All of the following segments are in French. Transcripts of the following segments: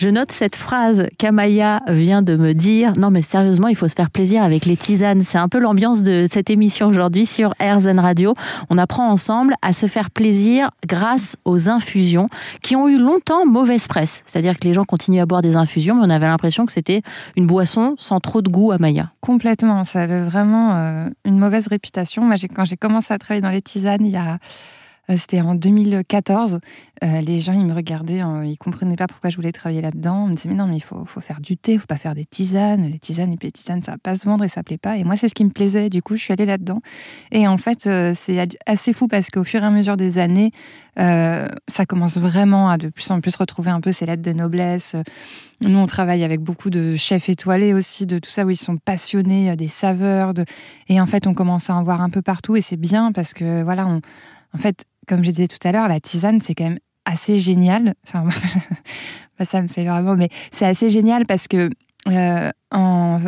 Je note cette phrase qu'Amaya vient de me dire. Non, mais sérieusement, il faut se faire plaisir avec les tisanes. C'est un peu l'ambiance de cette émission aujourd'hui sur RZN Radio. On apprend ensemble à se faire plaisir grâce aux infusions qui ont eu longtemps mauvaise presse. C'est-à-dire que les gens continuent à boire des infusions, mais on avait l'impression que c'était une boisson sans trop de goût, Amaya. Complètement. Ça avait vraiment euh, une mauvaise réputation. Quand j'ai commencé à travailler dans les tisanes, il y a c'était en 2014. Euh, les gens, ils me regardaient, hein, ils comprenaient pas pourquoi je voulais travailler là-dedans. Ils me disaient, mais non, mais il faut, faut faire du thé, il faut pas faire des tisanes. Les tisanes, les tisanes, ça va pas se vendre et ça plaît pas. Et moi, c'est ce qui me plaisait. Du coup, je suis allée là-dedans. Et en fait, euh, c'est assez fou parce qu'au fur et à mesure des années, ça commence vraiment à de plus en plus retrouver un peu ces lettres de noblesse. Nous, on travaille avec beaucoup de chefs étoilés aussi, de tout ça, où ils sont passionnés des saveurs. De... Et en fait, on commence à en voir un peu partout et c'est bien parce que, voilà, on... en fait, comme je disais tout à l'heure, la tisane, c'est quand même assez génial. Enfin, ça me fait vraiment, mais c'est assez génial parce que euh, en,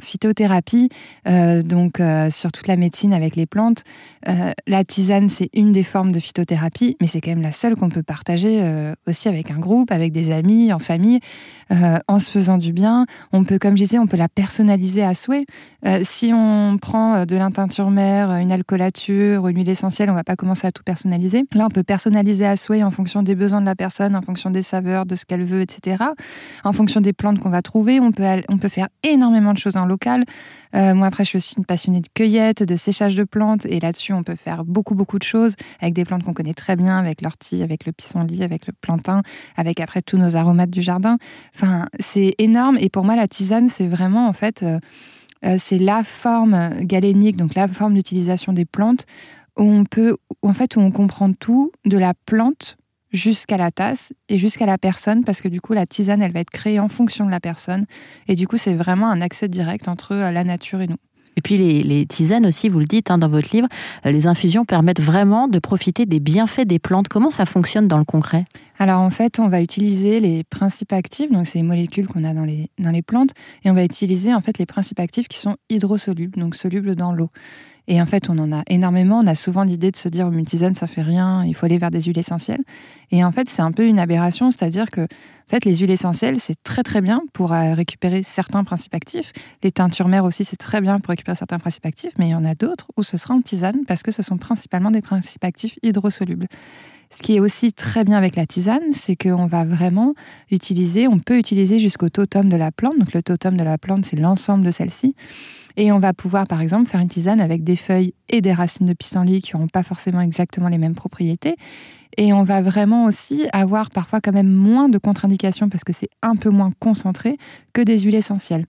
phytothérapie, euh, donc euh, sur toute la médecine avec les plantes, la tisane, c'est une des formes de phytothérapie, mais c'est quand même la seule qu'on peut partager aussi avec un groupe, avec des amis, en famille, en se faisant du bien. On peut, comme je disais, on peut la personnaliser à souhait. si on prend de l'inteinture mère, une alcoolature, une huile essentielle, on va pas commencer à tout personnaliser. Là, on peut personnaliser à souhait en fonction des besoins de la personne, en fonction des saveurs, de ce qu'elle veut, etc. En fonction des plantes qu'on va trouver, on peut on peut faire énormément de choses en local. Euh, moi, après, je suis aussi une passionnée de cueillette, de séchage de plantes. Et là-dessus, on peut faire beaucoup, beaucoup de choses avec des plantes qu'on connaît très bien, avec l'ortie, avec le pissenlit, avec le plantain, avec après tous nos aromates du jardin. Enfin, c'est énorme. Et pour moi, la tisane, c'est vraiment, en fait, euh, euh, c'est la forme galénique, donc la forme d'utilisation des plantes où on peut, en fait, où on comprend tout de la plante jusqu'à la tasse et jusqu'à la personne, parce que du coup, la tisane, elle va être créée en fonction de la personne. Et du coup, c'est vraiment un accès direct entre euh, la nature et nous. Et puis les, tisanes aussi, vous le dites hein, dans votre livre, euh, les infusions permettent vraiment de profiter des bienfaits des plantes. Comment ça fonctionne dans le concret? Alors en fait, on va utiliser les principes actifs, donc c'est les molécules qu'on a dans les, dans les plantes, et on va utiliser en fait les principes actifs qui sont hydrosolubles, donc solubles dans l'eau. Et en fait, on en a énormément. On a souvent l'idée de se dire, une tisane, ça fait rien, il faut aller vers des huiles essentielles. Et en fait, c'est un peu une aberration, c'est-à-dire que en fait, les huiles essentielles, c'est très très bien pour euh, récupérer certains principes actifs. Les teintures mères aussi, c'est très bien pour récupérer certains principes actifs, mais il y en a d'autres où ce sera en tisane parce que ce sont principalement des principes actifs hydrosolubles. Ce qui est aussi très bien avec la tisane, c'est qu'on va vraiment utiliser, on peut utiliser jusqu'au totem de la plante. Donc le totem de la plante, c'est l'ensemble de celle-ci. Et on va pouvoir, par exemple, faire une tisane avec des feuilles et des racines de pissenlit qui n'auront pas forcément exactement les mêmes propriétés. Et on va vraiment aussi avoir parfois quand même moins de contre-indications parce que c'est un peu moins concentré que des huiles essentielles.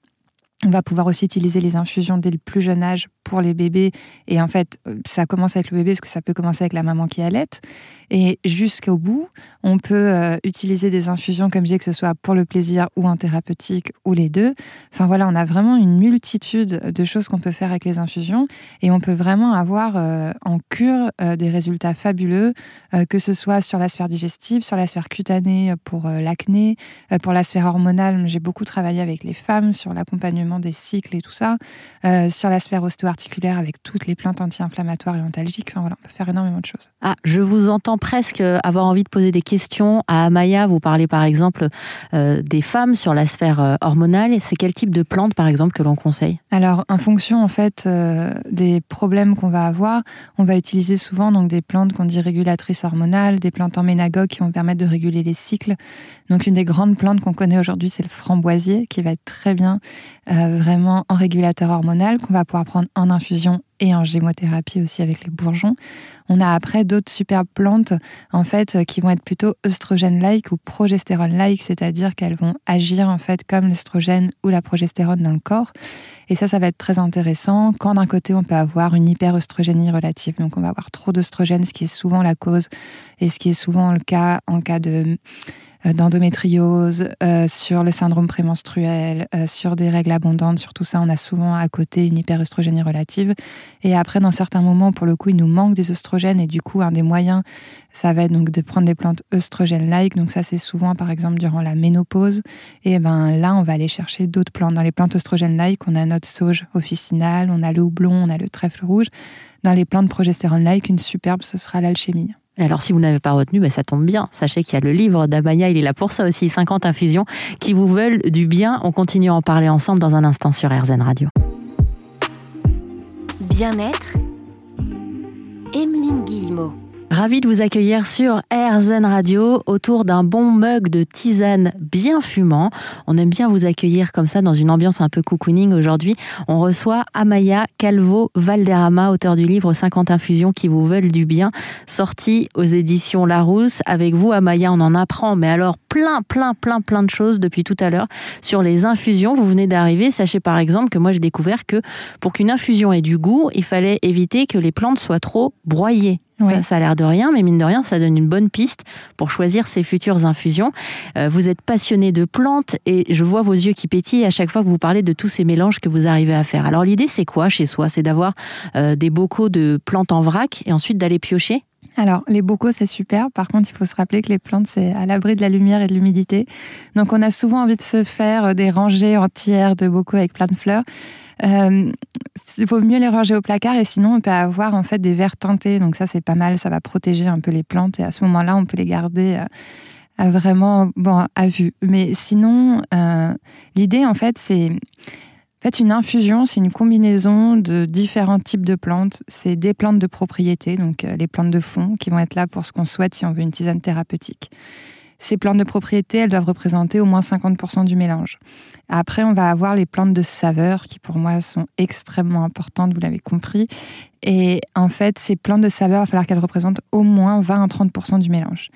On va pouvoir aussi utiliser les infusions dès le plus jeune âge pour les bébés. Et en fait, euh, ça commence avec le bébé parce que ça peut commencer avec la maman qui allait. Et jusqu'au bout, on peut euh, utiliser des infusions, comme je dis, que ce soit pour le plaisir ou en thérapeutique ou les deux. Enfin voilà, on a vraiment une multitude de choses qu'on peut faire avec les infusions. Et on peut vraiment avoir euh, en cure des résultats fabuleux, que ce soit sur la sphère digestive, sur la sphère cutanée pour l'acné, pour la sphère hormonale. J'ai beaucoup travaillé avec les femmes sur l'accompagnement des cycles et tout ça, sur la sphère ostéo articulaire avec toutes les plantes anti-inflammatoires et antalgiques. Enfin, voilà, on peut faire énormément de choses. Ah, je vous entends presque avoir envie de poser des questions à Amaya. Vous parlez par exemple euh, des femmes sur la sphère euh, hormonale. C'est quel type de plantes par exemple que l'on conseille? Alors, en fonction en fait euh, des problèmes qu'on va avoir, on va utiliser souvent donc des plantes qu'on dit régulatrices hormonales, des plantes en ménagogue qui vont permettre de réguler les cycles. Donc, une des grandes plantes qu'on connaît aujourd'hui, c'est le framboisier qui va être très bien vraiment en régulateur hormonal qu'on va pouvoir prendre en infusion et en gémothérapie aussi avec les bourgeons. On a après d'autres superbes plantes en fait qui vont être plutôt œstrogène-like ou progestérone-like, c'est-à-dire qu'elles vont agir en fait comme l'estrogène ou la progestérone dans le corps. Et ça, ça va être très intéressant quand d'un côté on peut avoir une hyperœstrogénie relative, donc on va avoir trop d'œstrogène, ce qui est souvent la cause et ce qui est souvent le cas en cas de euh, d'endométriose, euh, sur le syndrome prémenstruel, euh, sur des règles abondantes, sur tout ça, on a souvent à côté une hyperœstrogénie relative. Et après, dans certains moments, pour le coup, il nous manque des oestrogènes et du coup, un des moyens, ça va être donc de prendre des plantes œstrogènes-like. Donc ça, c'est souvent, par exemple, durant la ménopause. Et ben là, on va aller chercher d'autres plantes. Dans les plantes œstrogènes-like, on a notre sauge officinale, on a le houblon, on a le trèfle rouge. dans les plantes progestérone-like, une superbe, ce sera l'alchimie. Alors, si vous n'avez pas retenu, ben, ça tombe bien. Sachez qu'il y a le livre d'Amaya, il est là pour ça aussi, 50 infusions qui vous veulent du bien. On continue à en parler ensemble dans un instant sur RZN Radio. Bien-être, Emeline Guillemot. Ravi de vous accueillir sur RZN Radio autour d'un bon mug de tisane bien fumant. On aime bien vous accueillir comme ça dans une ambiance un peu cocooning. Aujourd'hui, on reçoit Amaya Calvo Valderrama, auteur du livre 50 infusions qui vous veulent du bien, sorti aux éditions Larousse. Avec vous, Amaya, on en apprend, mais alors plein, plein, plein, plein de choses depuis tout à l'heure sur les infusions. Vous venez d'arriver. Sachez par exemple que moi, j'ai découvert que pour qu'une infusion ait du goût, il fallait éviter que les plantes soient trop broyées. Ça, a l'air de rien, mais mine de rien, ça donne une bonne piste pour choisir ses futures infusions. Euh, vous êtes passionné de plantes et je vois vos yeux qui pétillent à chaque fois que vous parlez de tous ces mélanges que vous arrivez à faire. Alors l'idée, c'est quoi chez soi? C'est d'avoir euh, des bocaux de plantes en vrac et ensuite d'aller piocher? Alors, les bocaux, c'est super. Par contre, il faut se rappeler que les plantes, c'est à l'abri de la lumière et de l'humidité. Donc, on a souvent envie de se faire des rangées entières de bocaux avec plein de fleurs. Euh, il vaut mieux les ranger au placard et sinon on peut avoir en fait des verres teintés. Donc ça c'est pas mal, ça va protéger un peu les plantes et à ce moment-là on peut les garder euh, vraiment bon à vue. Mais sinon euh, l'idée en fait c'est en une infusion, c'est une combinaison de différents types de plantes. C'est des plantes de propriété, donc les plantes de fond, qui vont être là pour ce qu'on souhaite si on veut une tisane thérapeutique. Ces plantes de propriété, elles doivent représenter au moins 50% du mélange. Après, on va avoir les plantes de saveur qui, pour moi, sont extrêmement importantes, vous l'avez compris. Et en fait, ces plantes de saveur, il va falloir qu'elles représentent au moins 20 à 30% du mélange.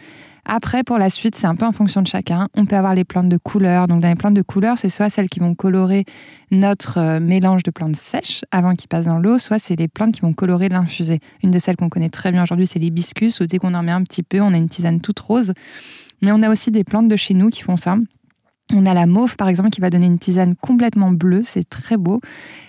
Après, pour la suite, c'est un peu en fonction de chacun. On peut avoir les plantes de couleur. Donc, dans les plantes de couleur, c'est soit celles qui vont colorer notre euh, mélange de plantes sèches avant qu'il passe dans l'eau, soit c'est les plantes qui vont colorer l'infusé. Une de celles qu'on connaît très bien aujourd'hui, c'est l'hibiscus, où dès qu'on en met un petit peu, on a une tisane toute rose. Mais on a aussi des plantes de chez nous qui font ça. On a la mauve, par exemple, qui va donner une tisane complètement bleue. C'est très beau.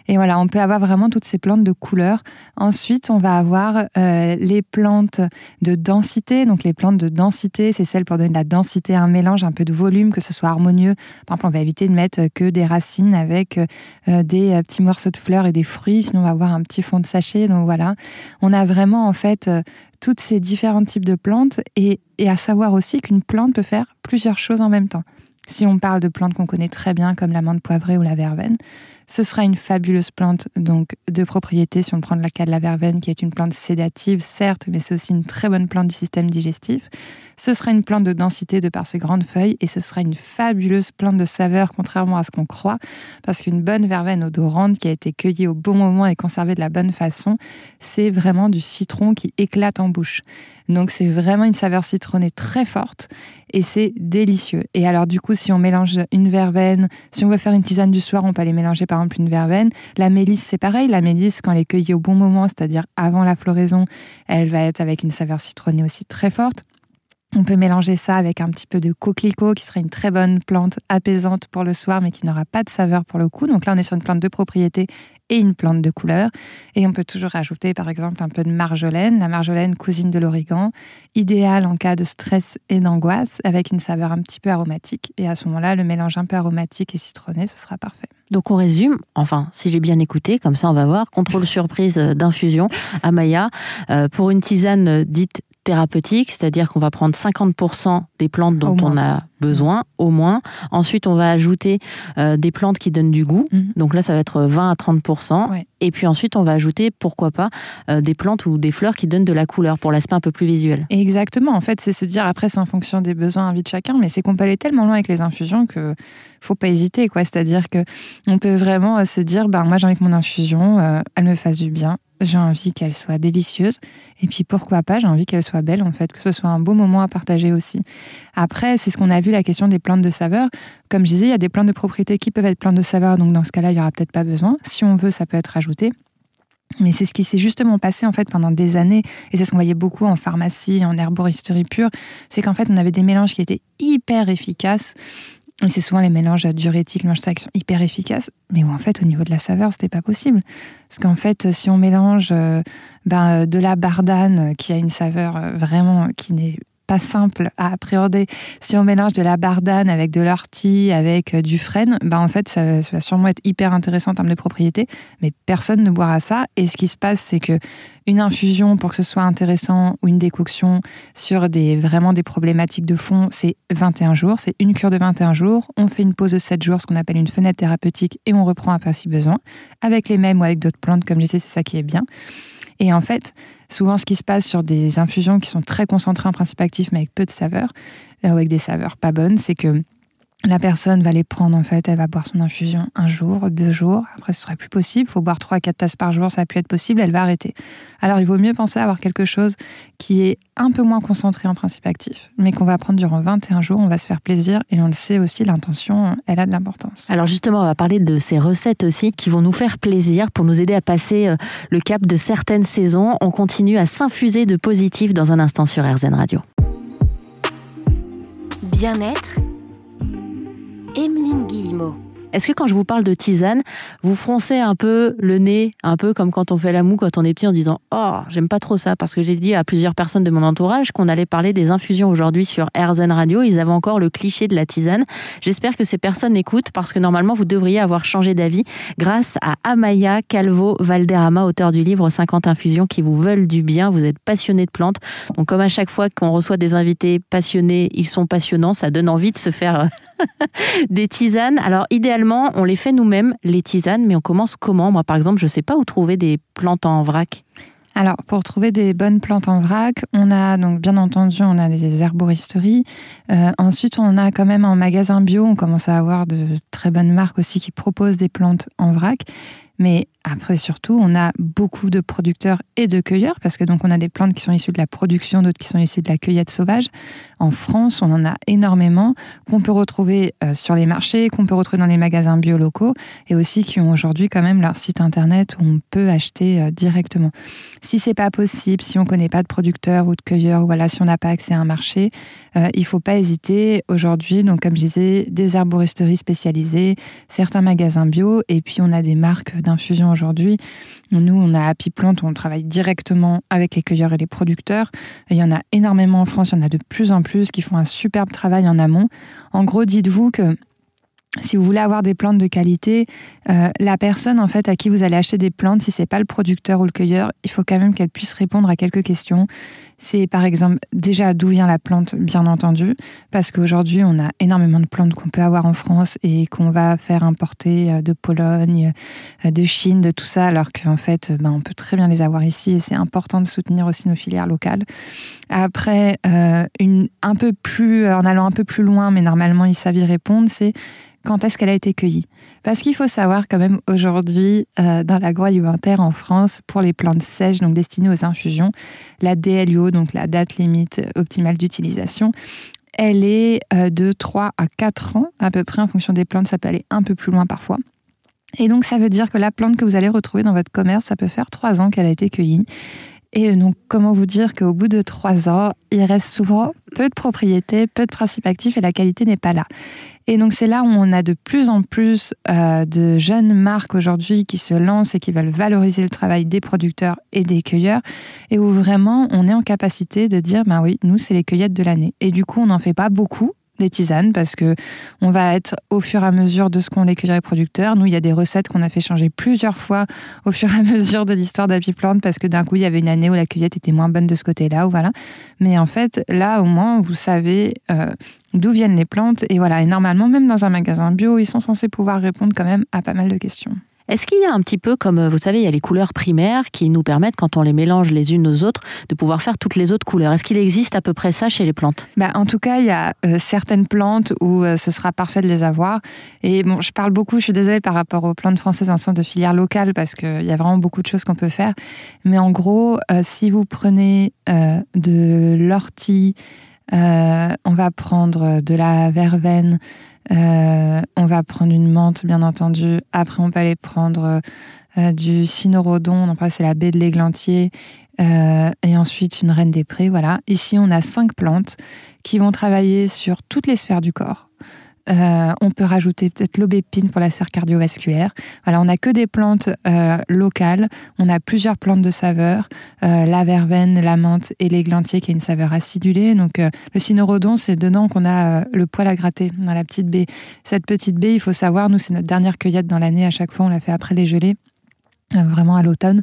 Et voilà, on peut avoir vraiment toutes ces plantes de couleur. Ensuite, on va avoir euh, les plantes de densité. Donc, les plantes de densité, c'est celles pour donner de la densité un mélange, un peu de volume, que ce soit harmonieux. Par exemple, on va éviter de mettre que des racines avec euh, des euh, petits morceaux de fleurs et des fruits. Sinon, on va avoir un petit fond de sachet. Donc, voilà. On a vraiment, en fait, toutes ces différents types de plantes et à savoir aussi qu'une plante peut faire plusieurs choses en même temps. Si on parle de plantes qu'on connaît très bien, comme l'amande poivrée ou la verveine, ce sera une fabuleuse plante donc de propriété si on prend le cas de la verveine qui est une plante sédative certes, mais c'est aussi une très bonne plante du système digestif. Ce sera une plante de densité de par ses grandes feuilles et ce sera une fabuleuse plante de saveur contrairement à ce qu'on croit parce qu'une bonne verveine odorante qui a été cueillie au bon moment et conservée de la bonne façon, c'est vraiment du citron qui éclate en bouche. Donc c'est vraiment une saveur citronnée très forte et c'est délicieux. Et alors du coup, si on mélange une verveine, si on veut faire une tisane du soir, on peut aller mélanger par exemple une verveine. La mélisse, c'est pareil. La mélisse, quand elle est cueillie au bon moment, c'est-à-dire avant la floraison, elle va être avec une saveur citronnée aussi très forte. On peut mélanger ça avec un petit peu de coquelicot, qui serait une très bonne plante apaisante pour le soir, mais qui n'aura pas de saveur pour le coup. Donc là, on est sur une plante de propriété et une plante de couleur. Et on peut toujours ajouter, par exemple, un peu de marjolaine. La marjolaine, cousine de l'origan, idéale en cas de stress et d'angoisse, avec une saveur un petit peu aromatique. Et à ce moment-là, le mélange un peu aromatique et citronné, ce sera parfait. Donc on résume, enfin, si j'ai bien écouté, comme ça on va voir, contrôle surprise d'infusion à Maya. Euh, pour une tisane dite thérapeutique, c'est-à-dire qu'on va prendre 50% des plantes dont on a besoin, au moins. Ensuite, on va ajouter euh, des plantes qui donnent du goût. Mhm. Donc là, ça va être 20 à 30%. Et puis ensuite, on va ajouter, pourquoi pas, euh, des plantes ou des fleurs qui donnent de la couleur pour l'aspect un peu plus visuel. Exactement. En fait, c'est se dire, après, c'est en fonction des besoins, envie de chacun, mais c'est qu'on peut aller tellement loin avec les infusions que faut pas hésiter. quoi. C'est-à-dire que on peut vraiment euh, se dire, ben, moi, j'ai envie que mon infusion, elle me fasse du bien j'ai envie qu'elle soit délicieuse. Et puis pourquoi pas, j'ai envie qu'elle soit belle en fait, que ce soit un beau moment à partager aussi. Après, c'est ce qu'on a vu, la question des plantes de saveur. Comme je disais, il y a des plantes de propriété qui peuvent être plantes de saveur, donc dans ce cas-là, il n'y aura peut-être pas besoin. Si on veut, ça peut être ajouté. Mais c'est ce qui s'est justement passé en fait pendant des années, et c'est ce qu'on voyait beaucoup en pharmacie, en herboristerie pure, c'est qu'en fait on avait des mélanges qui étaient hyper efficaces, c'est souvent les mélanges diurétiques, mélanges qui sont hyper efficaces, mais où en fait, au niveau de la saveur, c'était pas possible. Parce qu'en fait, si on mélange euh, ben, de la bardane qui a une saveur euh, vraiment qui n'est pas simple à appréhender. Si on mélange de la bardane avec de l'ortie, avec euh, du frêne, bah en fait, ça, va sûrement être hyper intéressant en termes de propriété, mais personne ne boira ça. Et ce qui se passe, c'est que une infusion, pour que ce soit intéressant, ou une décoction sur des, vraiment des problématiques de fond, c'est 21 jours. C'est une cure de 21 jours. On fait une pause de 7 jours, ce qu'on appelle une fenêtre thérapeutique, et on reprend après si besoin, avec les mêmes ou avec d'autres plantes, comme je disais, c'est ça qui est bien. Et en fait, souvent, ce qui se passe sur des infusions qui sont très concentrées en principe actif, mais avec peu de saveurs, ou avec des saveurs pas bonnes, c'est que la personne va les prendre, en fait, elle va boire son infusion un jour, deux jours, après ce serait plus possible, il faut boire trois à quatre tasses par jour, ça va plus être possible, elle va arrêter. Alors il vaut mieux penser à avoir quelque chose qui est un peu moins concentré en principe actif, mais qu'on va prendre durant 21 jours, on va se faire plaisir, et on le sait aussi, l'intention, elle a de l'importance. Alors justement, on va parler de ces recettes aussi qui vont nous faire plaisir pour nous aider à passer euh, le cap de certaines saisons. On continue à s'infuser de positif dans un instant sur RZN Radio. Bien-être Emeline Guillemot. Est-ce que quand je vous parle de tisane, vous froncez un peu le nez, un peu comme quand on fait la moue quand on est petit en disant Oh, j'aime pas trop ça Parce que j'ai dit à plusieurs personnes de mon entourage qu'on allait parler des infusions aujourd'hui sur RZN Radio. Ils avaient encore le cliché de la tisane. J'espère que ces personnes écoutent parce que normalement vous devriez avoir changé d'avis grâce à Amaya Calvo Valderrama, auteur du livre 50 infusions qui vous veulent du bien. Vous êtes passionné de plantes. Donc, comme à chaque fois qu'on reçoit des invités passionnés, ils sont passionnants. Ça donne envie de se faire des tisanes. Alors, idéalement, on les fait nous-mêmes, les tisanes, mais on commence comment? Moi, par exemple, je ne sais pas où trouver des plantes en vrac. Alors, pour trouver des bonnes plantes en vrac, on a donc bien entendu, on a des herboristeries. Euh, ensuite, on a quand même un magasin bio. On commence à avoir de très bonnes marques aussi qui proposent des plantes en vrac. Mais après, surtout, on a beaucoup de producteurs et de cueilleurs, parce que donc on a des plantes qui sont issues de la production, d'autres qui sont issues de la cueillette sauvage. En France, on en a énormément, qu'on peut retrouver euh, sur les marchés, qu'on peut retrouver dans les magasins bio locaux, et aussi qui ont aujourd'hui quand même leur site internet où on peut acheter euh, directement. Si c'est pas possible, si on connaît pas de producteurs ou de cueilleurs, ou voilà, si on n'a pas accès à un marché, euh, il faut pas hésiter aujourd'hui. Donc, comme je disais, des herboristeries spécialisées, certains magasins bio, et puis on a des marques d'infusion aujourd'hui. Nous, on a Happy Plant, on travaille directement avec les cueilleurs et les producteurs. il y en a énormément en France, il y en a de plus en plus qui font un superbe travail en amont. En gros, dites-vous que si vous voulez avoir des plantes de qualité, euh, la personne en fait à qui vous allez acheter des plantes, si c'est pas le producteur ou le cueilleur, il faut quand même qu'elle puisse répondre à quelques questions. C'est par exemple déjà d'où vient la plante, bien entendu, parce qu'aujourd'hui on a énormément de plantes qu'on peut avoir en France et qu'on va faire importer euh, de Pologne, euh, de Chine, de tout ça, alors qu'en fait ben, on peut très bien les avoir ici et c'est important de soutenir aussi nos filières locales. Après, un peu plus, en allant un peu plus loin, mais normalement ils savent y répondre, c'est quand est-ce qu'elle a été cueillie? Parce qu'il faut savoir quand même aujourd'hui, euh, dans l'agroalimentaire en France, pour les plantes sèches, donc destinées aux infusions, la DLUO, donc la date limite optimale d'utilisation, elle est euh, de 3 à 4 ans à peu près en fonction des plantes, ça peut aller un peu plus loin parfois. Et donc ça veut dire que la plante que vous allez retrouver dans votre commerce, ça peut faire 3 ans qu'elle a été cueillie. Et donc, comment vous dire qu'au bout de trois ans, il reste souvent peu de propriétés, peu de principes actifs et la qualité n'est pas là. Et donc c'est là où on a de plus en plus euh, de jeunes marques aujourd'hui qui se lancent et qui veulent valoriser le travail des producteurs et des cueilleurs, et où vraiment on est en capacité de dire, ben oui, nous c'est les cueillettes de l'année. Et du coup on n'en fait pas beaucoup, des tisanes parce que on va être au fur et à mesure de ce qu'ont les cueilleurs et producteurs. Nous, il y a des recettes qu'on a fait changer plusieurs fois au fur et à mesure de l'histoire d'Happy Plant parce que d'un coup, il y avait une année où la cueillette était moins bonne de ce côté-là ou voilà. Mais en fait, là, au moins, vous savez euh, d'où viennent les plantes et voilà. Et normalement, même dans un magasin bio, ils sont censés pouvoir répondre quand même à pas mal de questions. Est-ce qu'il y a un petit peu comme, euh, vous savez, il y a les couleurs primaires qui nous permettent, quand on les mélange les unes aux autres, de pouvoir faire toutes les autres couleurs? Est-ce qu'il existe à peu près ça chez les plantes? Bah, En tout cas, il y a euh, certaines plantes où euh, ce sera parfait de les avoir. Et bon, je parle beaucoup, je suis désolée par rapport aux plantes françaises en sens de filière locale parce qu'il y a vraiment beaucoup de choses qu'on peut faire. Mais en gros, si vous prenez de l'ortie, on va prendre de la verveine, euh, on va prendre une menthe, bien entendu. Après, on peut aller prendre euh, du cynorhodon, c'est la baie de l'églantier, euh, et ensuite une reine des prés. Voilà. Ici, on a cinq plantes qui vont travailler sur toutes les sphères du corps. Euh, on peut rajouter peut-être l'aubépine pour la sphère cardiovasculaire. Voilà, on n'a que des plantes euh, locales. On a plusieurs plantes de saveur la verveine, la menthe et l'églantier qui a une saveur acidulée. Donc le cynorhodon, c'est dedans qu'on a le poil à gratter dans la petite baie. Cette petite baie, il faut savoir, nous c'est notre dernière cueillette dans l'année. À chaque fois, on la fait après les gelées. Euh, vraiment à l'automne.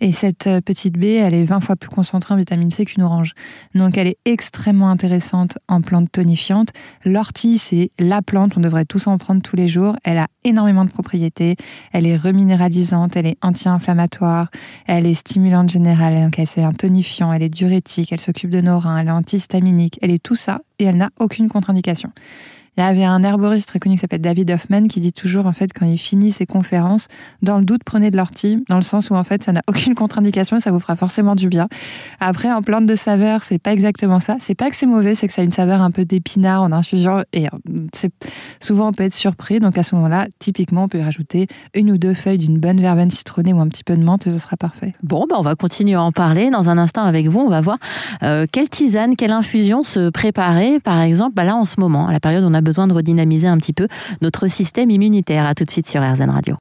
Et cette euh, petite baie, elle est 20 fois plus concentrée en vitamine C qu'une orange. Donc elle est extrêmement intéressante en plante tonifiante. L'ortie, c'est la plante, on devrait tous en prendre tous les jours. Elle a énormément de propriétés. Elle est reminéralisante, elle est anti-inflammatoire, elle est stimulante générale, donc elle c'est un tonifiant, elle est diurétique, elle s'occupe de nos reins, elle est antihistaminique, elle est tout ça et elle n'a aucune contre-indication. Il y avait un herboriste très connu qui s'appelle David Hoffman qui dit toujours, en fait, quand il finit ses conférences, dans le doute, prenez de l'ortie, dans le sens où, en fait, ça n'a aucune contre-indication ça vous fera forcément du bien. Après, en plante de saveur, c'est pas exactement ça. C'est pas que c'est mauvais, c'est que ça a une saveur un peu d'épinard en infusion et c'est souvent on peut être surpris. Donc à ce moment-là, typiquement, on peut rajouter une ou deux feuilles d'une bonne verveine citronnée ou un petit peu de menthe et ce sera parfait. Bon, ben on va continuer à en parler. Dans un instant avec vous, on va voir euh, quelle tisane, quelle infusion se préparer, par exemple, bah là en ce moment, à la période où on a besoin de redynamiser un petit peu notre système immunitaire. À tout de suite sur RZN Radio.